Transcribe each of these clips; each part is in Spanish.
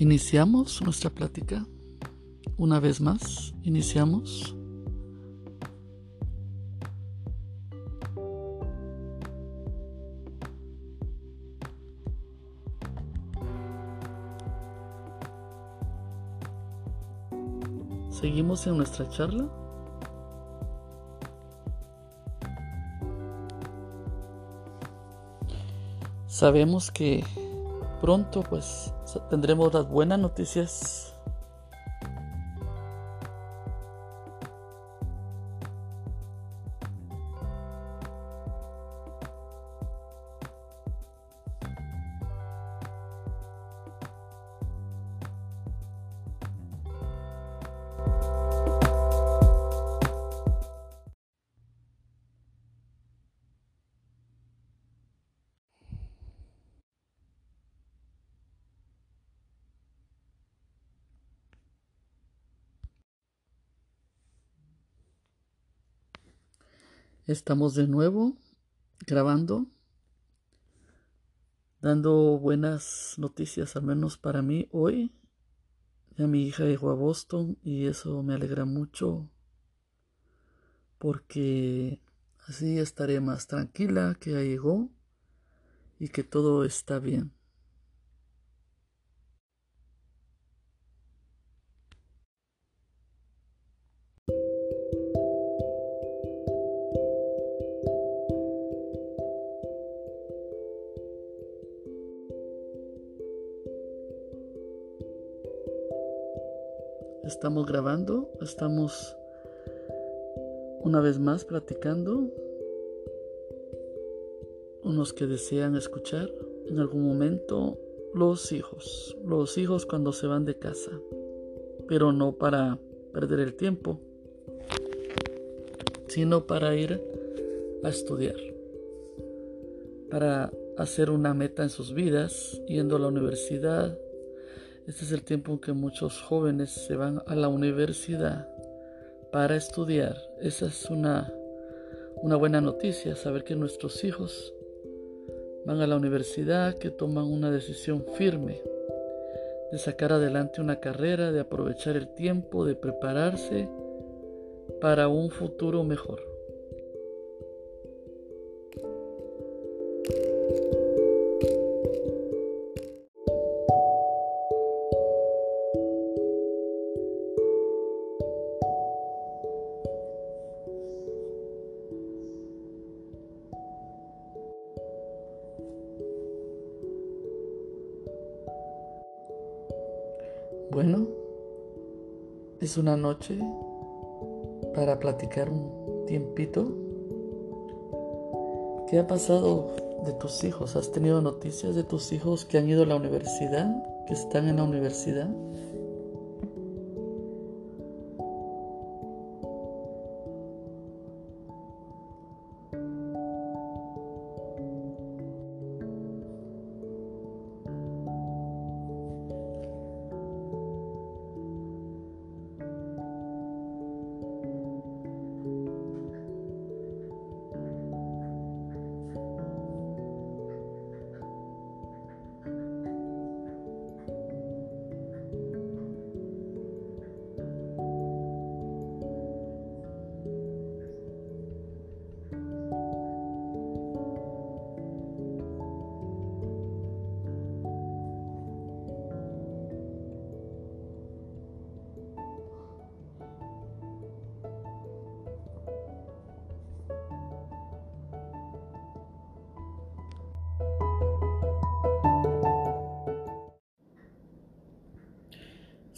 Iniciamos nuestra plática. Una vez más, iniciamos. Seguimos en nuestra charla. Sabemos que pronto pues tendremos las buenas noticias Estamos de nuevo grabando, dando buenas noticias, al menos para mí hoy. Ya mi hija llegó a Boston y eso me alegra mucho porque así estaré más tranquila que ya llegó y que todo está bien. Estamos grabando, estamos una vez más platicando. Unos que desean escuchar en algún momento los hijos, los hijos cuando se van de casa, pero no para perder el tiempo, sino para ir a estudiar, para hacer una meta en sus vidas, yendo a la universidad, este es el tiempo en que muchos jóvenes se van a la universidad para estudiar. Esa es una, una buena noticia, saber que nuestros hijos van a la universidad, que toman una decisión firme de sacar adelante una carrera, de aprovechar el tiempo, de prepararse para un futuro mejor. Bueno, es una noche para platicar un tiempito. ¿Qué ha pasado de tus hijos? ¿Has tenido noticias de tus hijos que han ido a la universidad, que están en la universidad?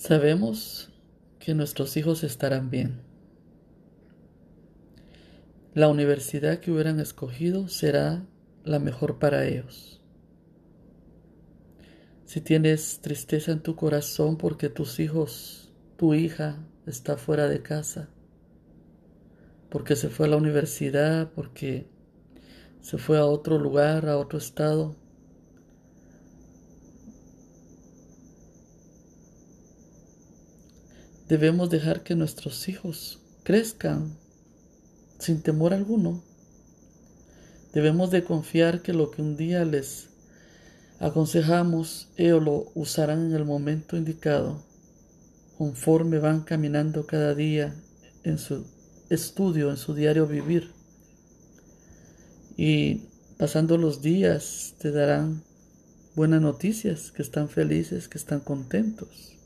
Sabemos que nuestros hijos estarán bien. La universidad que hubieran escogido será la mejor para ellos. Si tienes tristeza en tu corazón porque tus hijos, tu hija está fuera de casa, porque se fue a la universidad, porque se fue a otro lugar, a otro estado, Debemos dejar que nuestros hijos crezcan sin temor alguno. Debemos de confiar que lo que un día les aconsejamos, ellos lo usarán en el momento indicado, conforme van caminando cada día en su estudio, en su diario vivir. Y pasando los días te darán buenas noticias, que están felices, que están contentos.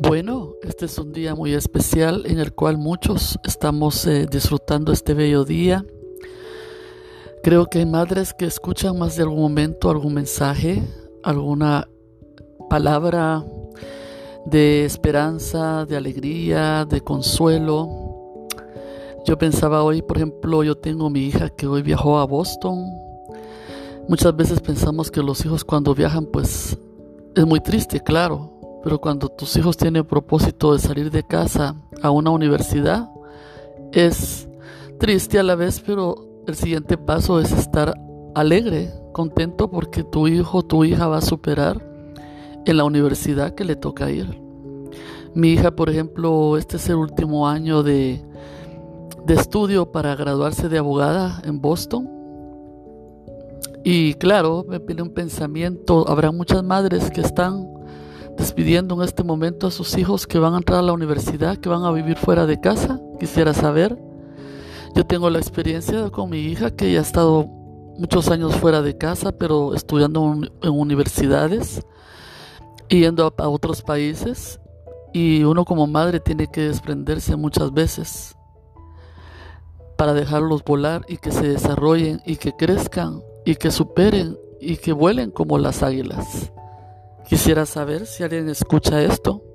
Bueno, este es un día muy especial en el cual muchos estamos eh, disfrutando este bello día. Creo que hay madres que escuchan más de algún momento algún mensaje, alguna palabra de esperanza, de alegría, de consuelo. Yo pensaba hoy, por ejemplo, yo tengo mi hija que hoy viajó a Boston. Muchas veces pensamos que los hijos cuando viajan pues es muy triste, claro, pero cuando tus hijos tienen propósito de salir de casa a una universidad, es triste a la vez, pero el siguiente paso es estar alegre, contento porque tu hijo tu hija va a superar en la universidad que le toca ir. Mi hija, por ejemplo, este es el último año de, de estudio para graduarse de abogada en Boston. Y claro, me pide un pensamiento, habrá muchas madres que están despidiendo en este momento a sus hijos que van a entrar a la universidad, que van a vivir fuera de casa. Quisiera saber. Yo tengo la experiencia con mi hija que ya ha estado muchos años fuera de casa, pero estudiando en universidades yendo a, otros países. Y uno como madre tiene que desprenderse muchas veces para dejarlos volar y que se desarrollen y que crezcan y que superen y que vuelen como las águilas. Quisiera saber si alguien escucha esto